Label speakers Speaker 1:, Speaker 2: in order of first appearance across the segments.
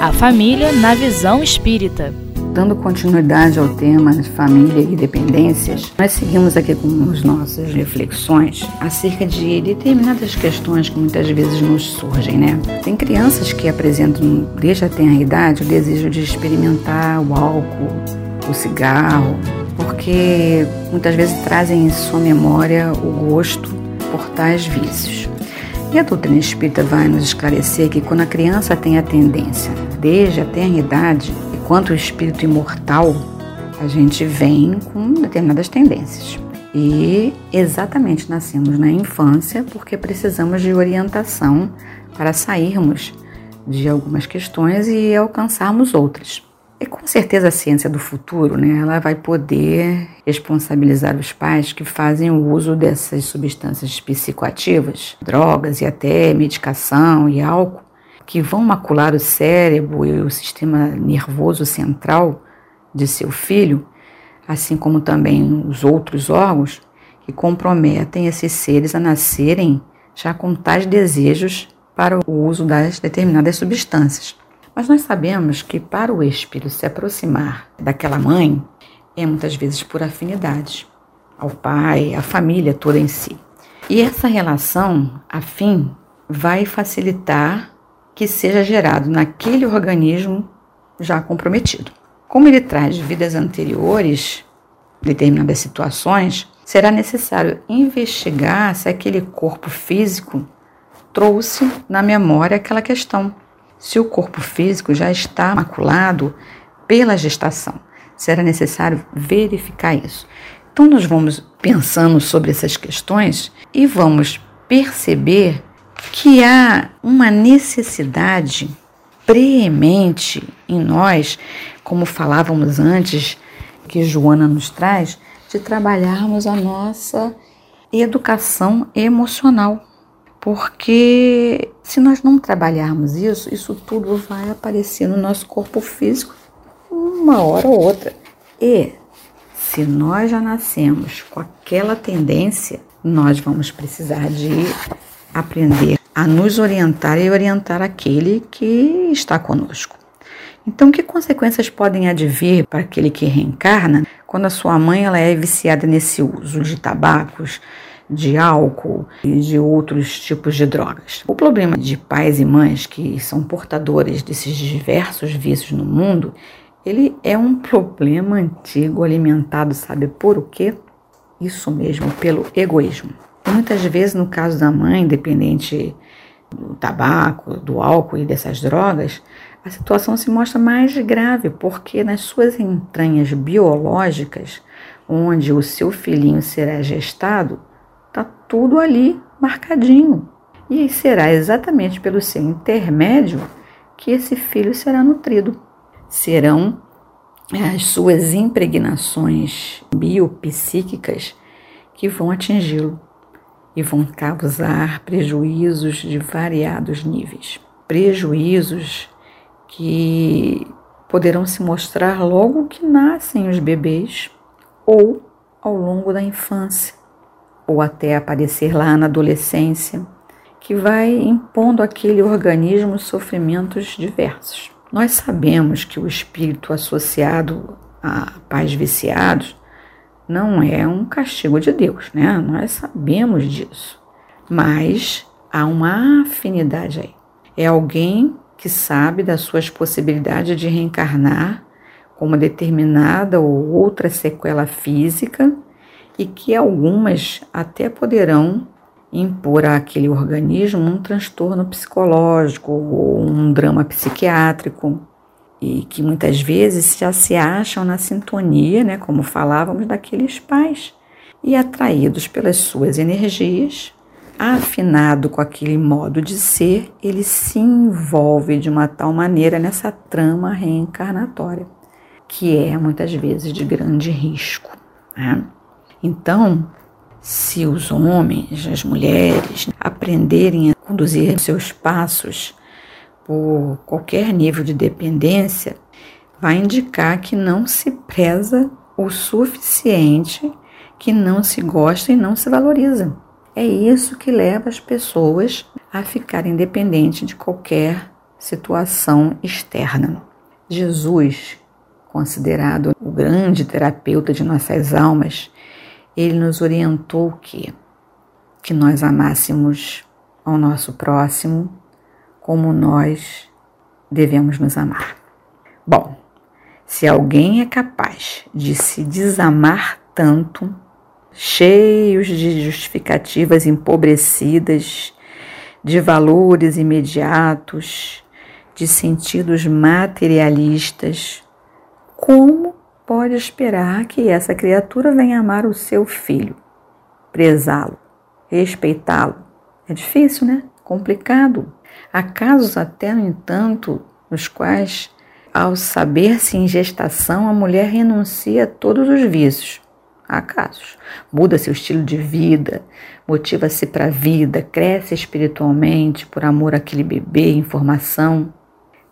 Speaker 1: A família na visão espírita.
Speaker 2: Dando continuidade ao tema de família e dependências, nós seguimos aqui com as nossas reflexões acerca de determinadas questões que muitas vezes nos surgem, né? Tem crianças que apresentam desde a tenra idade o desejo de experimentar o álcool, o cigarro, porque muitas vezes trazem em sua memória o gosto por tais vícios. E a doutrina espírita vai nos esclarecer que quando a criança tem a tendência, desde a tenridade, enquanto o espírito imortal, a gente vem com determinadas tendências. E exatamente nascemos na infância porque precisamos de orientação para sairmos de algumas questões e alcançarmos outras. E com certeza a ciência do futuro, né, ela vai poder responsabilizar os pais que fazem o uso dessas substâncias psicoativas, drogas e até medicação e álcool, que vão macular o cérebro e o sistema nervoso central de seu filho, assim como também os outros órgãos, que comprometem esses seres a nascerem já com tais desejos para o uso das determinadas substâncias. Mas nós sabemos que para o espírito se aproximar daquela mãe é muitas vezes por afinidade ao pai, à família toda em si. E essa relação afim vai facilitar que seja gerado naquele organismo já comprometido. Como ele traz vidas anteriores, determinadas situações, será necessário investigar se aquele corpo físico trouxe na memória aquela questão se o corpo físico já está maculado pela gestação. Será necessário verificar isso. Então, nós vamos pensando sobre essas questões e vamos perceber que há uma necessidade preemente em nós, como falávamos antes, que Joana nos traz, de trabalharmos a nossa educação emocional. Porque se nós não trabalharmos isso, isso tudo vai aparecer no nosso corpo físico uma hora ou outra. E se nós já nascemos com aquela tendência, nós vamos precisar de aprender a nos orientar e orientar aquele que está conosco. Então, que consequências podem advir para aquele que reencarna quando a sua mãe ela é viciada nesse uso de tabacos, de álcool e de outros tipos de drogas. O problema de pais e mães que são portadores desses diversos vícios no mundo, ele é um problema antigo alimentado, sabe por o quê? Isso mesmo, pelo egoísmo. Muitas vezes, no caso da mãe, dependente do tabaco, do álcool e dessas drogas, a situação se mostra mais grave, porque nas suas entranhas biológicas, onde o seu filhinho será gestado, Está tudo ali marcadinho. E será exatamente pelo seu intermédio que esse filho será nutrido. Serão as suas impregnações biopsíquicas que vão atingi-lo e vão causar prejuízos de variados níveis. Prejuízos que poderão se mostrar logo que nascem os bebês ou ao longo da infância ou até aparecer lá na adolescência, que vai impondo àquele organismo sofrimentos diversos. Nós sabemos que o espírito associado a pais viciados não é um castigo de Deus, né? Nós sabemos disso. Mas há uma afinidade aí. É alguém que sabe das suas possibilidades de reencarnar com uma determinada ou outra sequela física e que algumas até poderão impor àquele organismo um transtorno psicológico ou um drama psiquiátrico e que muitas vezes já se acham na sintonia, né, como falávamos, daqueles pais e atraídos pelas suas energias, afinado com aquele modo de ser, ele se envolve de uma tal maneira nessa trama reencarnatória, que é muitas vezes de grande risco. Né? Então, se os homens, as mulheres, aprenderem a conduzir seus passos por qualquer nível de dependência, vai indicar que não se preza o suficiente, que não se gosta e não se valoriza. É isso que leva as pessoas a ficarem dependentes de qualquer situação externa. Jesus, considerado o grande terapeuta de nossas almas, ele nos orientou que que nós amássemos ao nosso próximo como nós devemos nos amar. Bom, se alguém é capaz de se desamar tanto, cheios de justificativas empobrecidas, de valores imediatos, de sentidos materialistas, como pode esperar que essa criatura venha amar o seu filho, prezá-lo, respeitá-lo? É difícil, né? Complicado. Há casos até, no entanto, nos quais, ao saber-se em gestação, a mulher renuncia a todos os vícios. Há casos. Muda seu estilo de vida, motiva-se para a vida, cresce espiritualmente por amor àquele bebê, informação.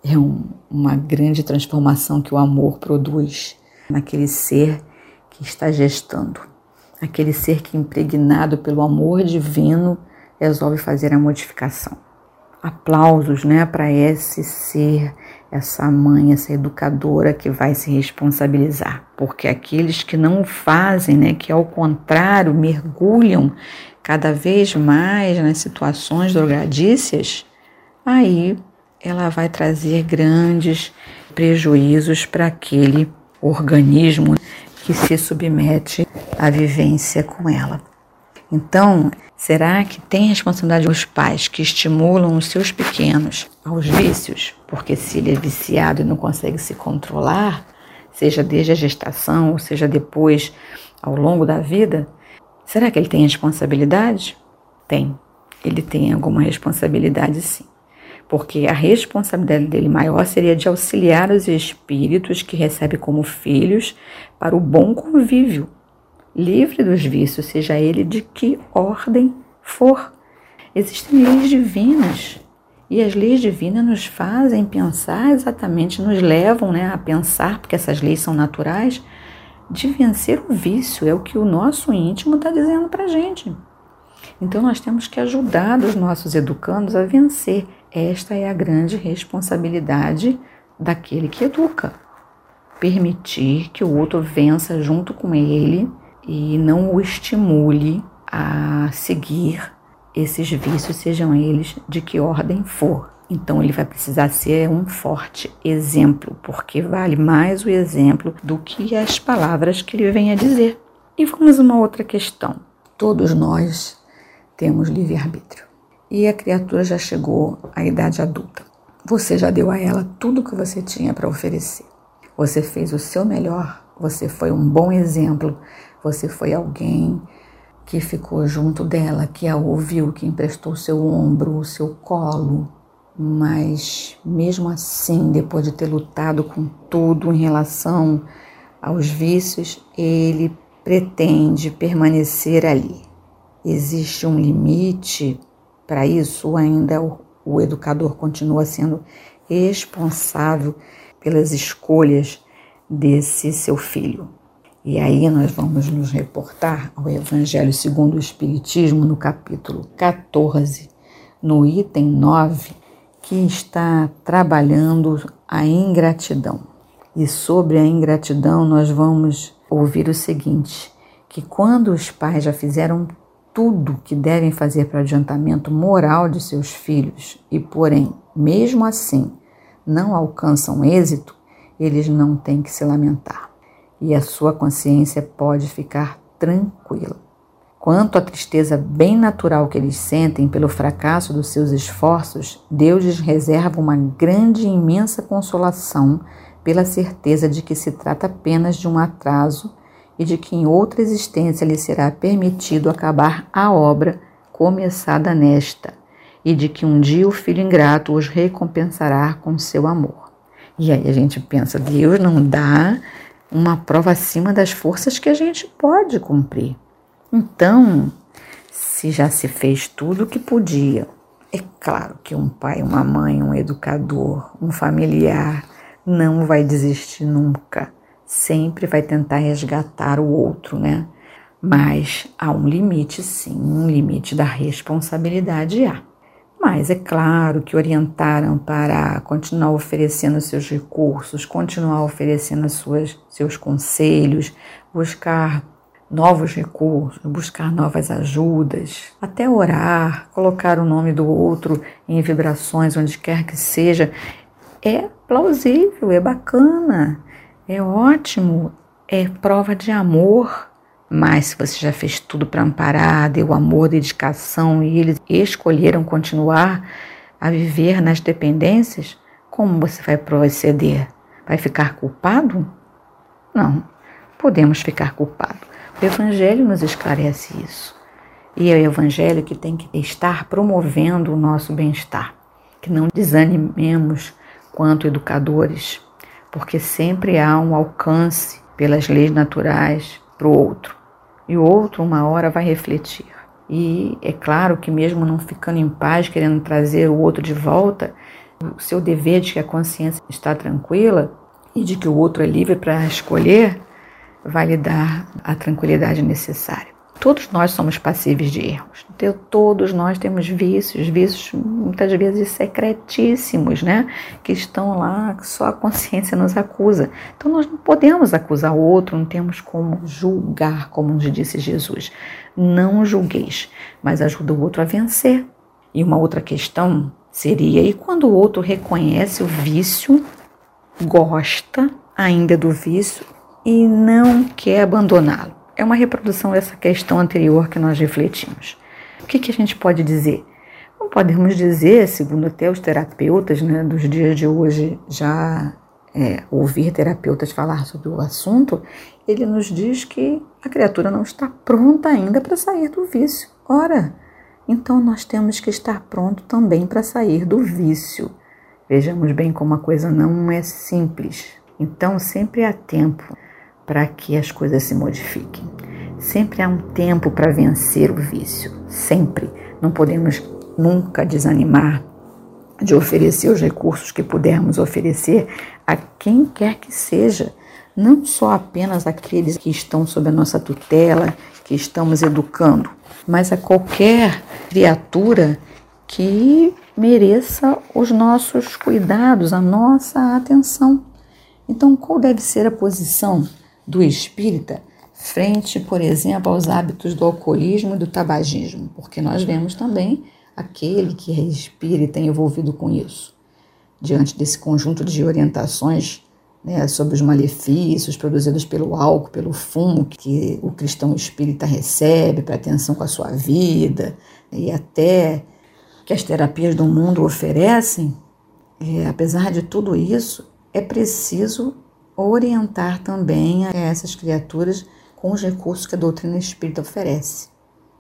Speaker 2: É um, uma grande transformação que o amor produz naquele ser que está gestando. Aquele ser que, impregnado pelo amor divino, resolve fazer a modificação aplausos né, para esse ser, essa mãe, essa educadora que vai se responsabilizar. Porque aqueles que não fazem, né, que ao contrário mergulham cada vez mais nas situações drogadícias, aí ela vai trazer grandes prejuízos para aquele organismo que se submete à vivência com ela. Então, será que tem responsabilidade os pais que estimulam os seus pequenos aos vícios? Porque se ele é viciado e não consegue se controlar, seja desde a gestação ou seja depois ao longo da vida, será que ele tem responsabilidade? Tem. Ele tem alguma responsabilidade sim. Porque a responsabilidade dele maior seria de auxiliar os espíritos que recebe como filhos para o bom convívio livre dos vícios, seja ele de que ordem for. Existem leis divinas e as leis divinas nos fazem pensar exatamente, nos levam né, a pensar, porque essas leis são naturais, de vencer o vício, é o que o nosso íntimo está dizendo para a gente. Então nós temos que ajudar os nossos educandos a vencer. Esta é a grande responsabilidade daquele que educa. Permitir que o outro vença junto com ele e não o estimule a seguir esses vícios, sejam eles de que ordem for. Então ele vai precisar ser um forte exemplo, porque vale mais o exemplo do que as palavras que ele vem a dizer. E vamos a uma outra questão. Todos nós temos livre-arbítrio. E a criatura já chegou à idade adulta. Você já deu a ela tudo o que você tinha para oferecer. Você fez o seu melhor, você foi um bom exemplo você foi alguém que ficou junto dela, que a ouviu, que emprestou seu ombro, o seu colo. Mas mesmo assim, depois de ter lutado com tudo em relação aos vícios, ele pretende permanecer ali. Existe um limite para isso? Ainda o, o educador continua sendo responsável pelas escolhas desse seu filho? E aí nós vamos nos reportar ao Evangelho segundo o Espiritismo, no capítulo 14, no item 9, que está trabalhando a ingratidão. E sobre a ingratidão nós vamos ouvir o seguinte: que quando os pais já fizeram tudo que devem fazer para adiantamento moral de seus filhos e, porém, mesmo assim, não alcançam êxito, eles não têm que se lamentar e a sua consciência pode ficar tranquila. Quanto à tristeza bem natural que eles sentem pelo fracasso dos seus esforços, Deus lhes reserva uma grande e imensa consolação pela certeza de que se trata apenas de um atraso e de que em outra existência lhe será permitido acabar a obra começada nesta, e de que um dia o filho ingrato os recompensará com seu amor. E aí a gente pensa, Deus não dá uma prova acima das forças que a gente pode cumprir. Então, se já se fez tudo o que podia, é claro que um pai, uma mãe, um educador, um familiar não vai desistir nunca. Sempre vai tentar resgatar o outro, né? Mas há um limite, sim, um limite da responsabilidade há. Mas é claro que orientaram para continuar oferecendo seus recursos, continuar oferecendo suas, seus conselhos, buscar novos recursos, buscar novas ajudas, até orar, colocar o nome do outro em vibrações onde quer que seja, é plausível, é bacana, é ótimo, é prova de amor. Mas se você já fez tudo para amparar, deu amor, dedicação e eles escolheram continuar a viver nas dependências, como você vai proceder? Vai ficar culpado? Não, podemos ficar culpado. O Evangelho nos esclarece isso. E é o Evangelho que tem que estar promovendo o nosso bem-estar. Que não desanimemos quanto educadores, porque sempre há um alcance pelas leis naturais para o outro e o outro, uma hora, vai refletir. E é claro que, mesmo não ficando em paz, querendo trazer o outro de volta, o seu dever de que a consciência está tranquila e de que o outro é livre para escolher, vai lhe dar a tranquilidade necessária. Todos nós somos passíveis de erros. Então, todos nós temos vícios, vícios muitas vezes secretíssimos, né? Que estão lá, só a consciência nos acusa. Então nós não podemos acusar o outro, não temos como julgar, como nos disse Jesus. Não julgueis, mas ajuda o outro a vencer. E uma outra questão seria: e quando o outro reconhece o vício, gosta ainda do vício e não quer abandoná-lo? É uma reprodução dessa questão anterior que nós refletimos. O que, que a gente pode dizer? Não podemos dizer, segundo até os terapeutas né, dos dias de hoje, já é, ouvir terapeutas falar sobre o assunto, ele nos diz que a criatura não está pronta ainda para sair do vício. Ora, então nós temos que estar pronto também para sair do vício. Vejamos bem como a coisa não é simples. Então sempre há tempo para que as coisas se modifiquem. Sempre há um tempo para vencer o vício, sempre. Não podemos nunca desanimar de oferecer os recursos que pudermos oferecer a quem quer que seja, não só apenas aqueles que estão sob a nossa tutela, que estamos educando, mas a qualquer criatura que mereça os nossos cuidados, a nossa atenção. Então, qual deve ser a posição do espírita frente, por exemplo, aos hábitos do alcoolismo e do tabagismo, porque nós vemos também aquele que é espírita envolvido com isso. Diante desse conjunto de orientações né, sobre os malefícios produzidos pelo álcool, pelo fumo que o cristão espírita recebe para atenção com a sua vida e até que as terapias do mundo oferecem, é, apesar de tudo isso, é preciso orientar também a essas criaturas com os recursos que a doutrina espírita oferece.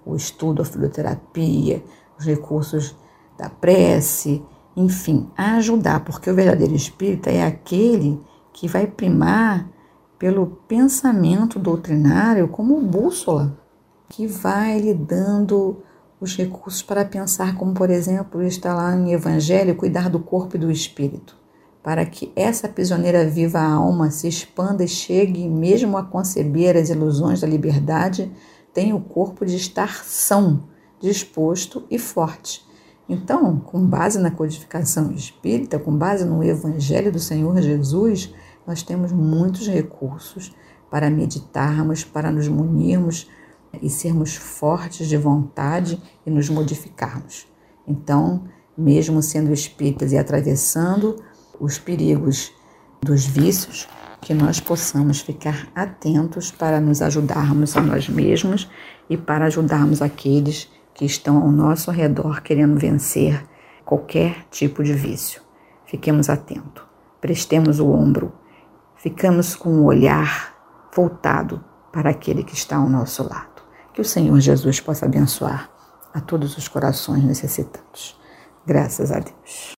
Speaker 2: O estudo, a filoterapia, os recursos da prece, enfim, ajudar, porque o verdadeiro espírita é aquele que vai primar pelo pensamento doutrinário como bússola, que vai lhe dando os recursos para pensar, como por exemplo está lá em Evangelho, cuidar do corpo e do espírito para que essa prisioneira viva alma se expanda e chegue mesmo a conceber as ilusões da liberdade, tem o corpo de estar são, disposto e forte. Então, com base na codificação espírita, com base no Evangelho do Senhor Jesus, nós temos muitos recursos para meditarmos, para nos munirmos e sermos fortes de vontade e nos modificarmos. Então, mesmo sendo espíritas e atravessando os perigos dos vícios, que nós possamos ficar atentos para nos ajudarmos a nós mesmos e para ajudarmos aqueles que estão ao nosso redor querendo vencer qualquer tipo de vício. Fiquemos atentos, prestemos o ombro, ficamos com o olhar voltado para aquele que está ao nosso lado. Que o Senhor Jesus possa abençoar a todos os corações necessitados. Graças a Deus.